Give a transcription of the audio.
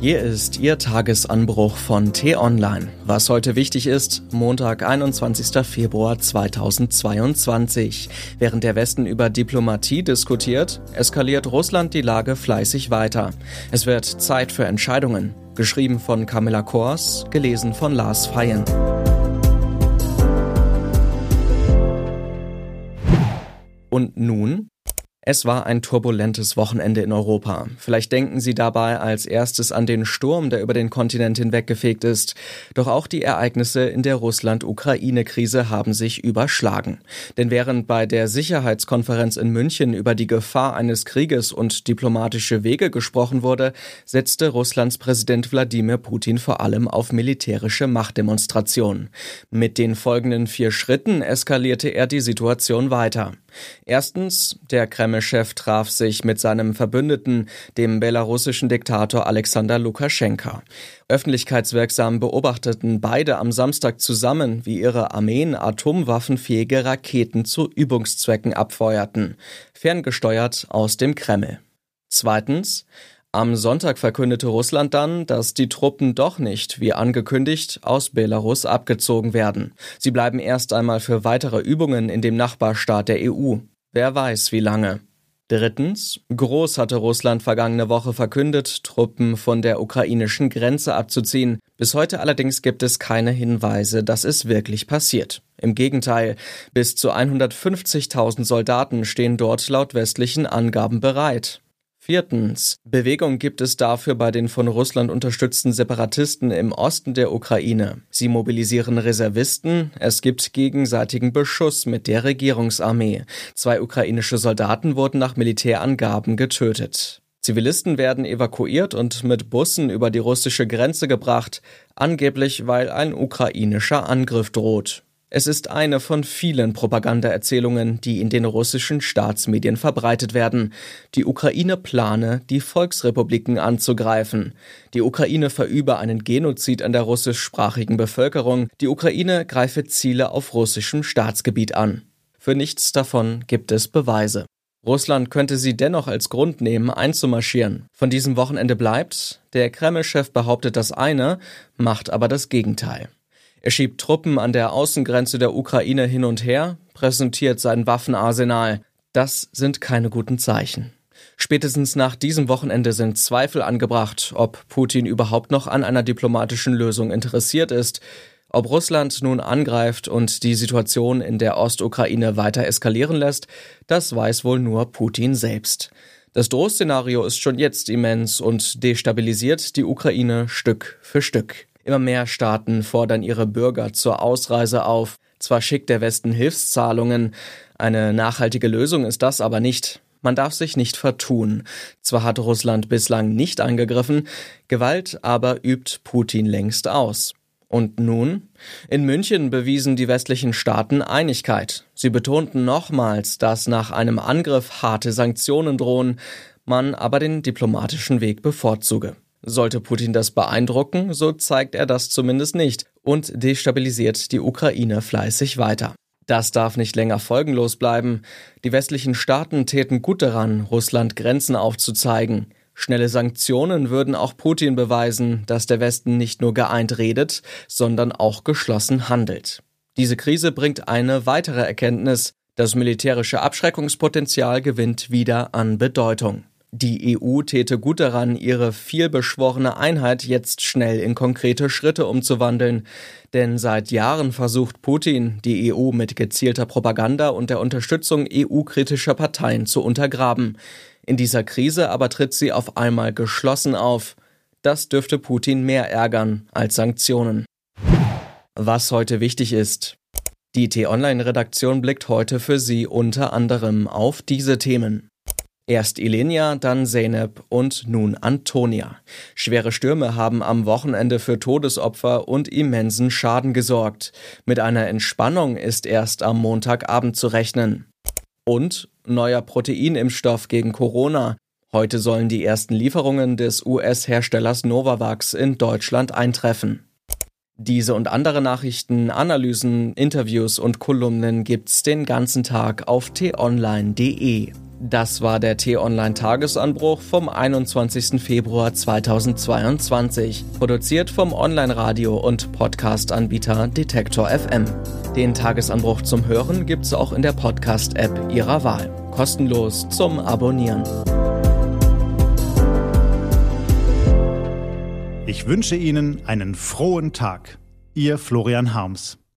Hier ist Ihr Tagesanbruch von T-Online. Was heute wichtig ist, Montag, 21. Februar 2022. Während der Westen über Diplomatie diskutiert, eskaliert Russland die Lage fleißig weiter. Es wird Zeit für Entscheidungen. Geschrieben von Camilla Kors, gelesen von Lars Feyen. Und nun? Es war ein turbulentes Wochenende in Europa. Vielleicht denken Sie dabei als erstes an den Sturm, der über den Kontinent hinweggefegt ist. Doch auch die Ereignisse in der Russland-Ukraine-Krise haben sich überschlagen. Denn während bei der Sicherheitskonferenz in München über die Gefahr eines Krieges und diplomatische Wege gesprochen wurde, setzte Russlands Präsident Wladimir Putin vor allem auf militärische Machtdemonstrationen. Mit den folgenden vier Schritten eskalierte er die Situation weiter. Erstens, der Kreml-Chef traf sich mit seinem Verbündeten, dem belarussischen Diktator Alexander Lukaschenka. Öffentlichkeitswirksam beobachteten beide am Samstag zusammen, wie ihre Armeen atomwaffenfähige Raketen zu Übungszwecken abfeuerten, ferngesteuert aus dem Kreml. Zweitens, am Sonntag verkündete Russland dann, dass die Truppen doch nicht, wie angekündigt, aus Belarus abgezogen werden. Sie bleiben erst einmal für weitere Übungen in dem Nachbarstaat der EU. Wer weiß, wie lange. Drittens, groß hatte Russland vergangene Woche verkündet, Truppen von der ukrainischen Grenze abzuziehen. Bis heute allerdings gibt es keine Hinweise, dass es wirklich passiert. Im Gegenteil, bis zu 150.000 Soldaten stehen dort laut westlichen Angaben bereit. Viertens. Bewegung gibt es dafür bei den von Russland unterstützten Separatisten im Osten der Ukraine. Sie mobilisieren Reservisten, es gibt gegenseitigen Beschuss mit der Regierungsarmee. Zwei ukrainische Soldaten wurden nach Militärangaben getötet. Zivilisten werden evakuiert und mit Bussen über die russische Grenze gebracht, angeblich weil ein ukrainischer Angriff droht. Es ist eine von vielen Propagandaerzählungen, die in den russischen Staatsmedien verbreitet werden. Die Ukraine plane, die Volksrepubliken anzugreifen. Die Ukraine verübe einen Genozid an der russischsprachigen Bevölkerung. Die Ukraine greife Ziele auf russischem Staatsgebiet an. Für nichts davon gibt es Beweise. Russland könnte sie dennoch als Grund nehmen, einzumarschieren. Von diesem Wochenende bleibt, der Kreml-Chef behauptet das eine, macht aber das Gegenteil. Er schiebt Truppen an der Außengrenze der Ukraine hin und her, präsentiert sein Waffenarsenal. Das sind keine guten Zeichen. Spätestens nach diesem Wochenende sind Zweifel angebracht, ob Putin überhaupt noch an einer diplomatischen Lösung interessiert ist. Ob Russland nun angreift und die Situation in der Ostukraine weiter eskalieren lässt, das weiß wohl nur Putin selbst. Das Drohszenario ist schon jetzt immens und destabilisiert die Ukraine Stück für Stück. Immer mehr Staaten fordern ihre Bürger zur Ausreise auf. Zwar schickt der Westen Hilfszahlungen, eine nachhaltige Lösung ist das aber nicht. Man darf sich nicht vertun. Zwar hat Russland bislang nicht angegriffen, Gewalt aber übt Putin längst aus. Und nun? In München bewiesen die westlichen Staaten Einigkeit. Sie betonten nochmals, dass nach einem Angriff harte Sanktionen drohen, man aber den diplomatischen Weg bevorzuge. Sollte Putin das beeindrucken, so zeigt er das zumindest nicht und destabilisiert die Ukraine fleißig weiter. Das darf nicht länger folgenlos bleiben. Die westlichen Staaten täten gut daran, Russland Grenzen aufzuzeigen. Schnelle Sanktionen würden auch Putin beweisen, dass der Westen nicht nur geeint redet, sondern auch geschlossen handelt. Diese Krise bringt eine weitere Erkenntnis. Das militärische Abschreckungspotenzial gewinnt wieder an Bedeutung. Die EU täte gut daran, ihre vielbeschworene Einheit jetzt schnell in konkrete Schritte umzuwandeln. Denn seit Jahren versucht Putin, die EU mit gezielter Propaganda und der Unterstützung EU-kritischer Parteien zu untergraben. In dieser Krise aber tritt sie auf einmal geschlossen auf. Das dürfte Putin mehr ärgern als Sanktionen. Was heute wichtig ist. Die T-Online-Redaktion blickt heute für Sie unter anderem auf diese Themen. Erst Ilenia, dann Zeynep und nun Antonia. Schwere Stürme haben am Wochenende für Todesopfer und immensen Schaden gesorgt. Mit einer Entspannung ist erst am Montagabend zu rechnen. Und neuer Proteinimpfstoff gegen Corona. Heute sollen die ersten Lieferungen des US-Herstellers Novavax in Deutschland eintreffen. Diese und andere Nachrichten, Analysen, Interviews und Kolumnen gibt's den ganzen Tag auf t-online.de. Das war der T-Online-Tagesanbruch vom 21. Februar 2022, produziert vom Online-Radio- und Podcast-Anbieter Detektor FM. Den Tagesanbruch zum Hören gibt's auch in der Podcast-App Ihrer Wahl. Kostenlos zum Abonnieren. Ich wünsche Ihnen einen frohen Tag. Ihr Florian Harms.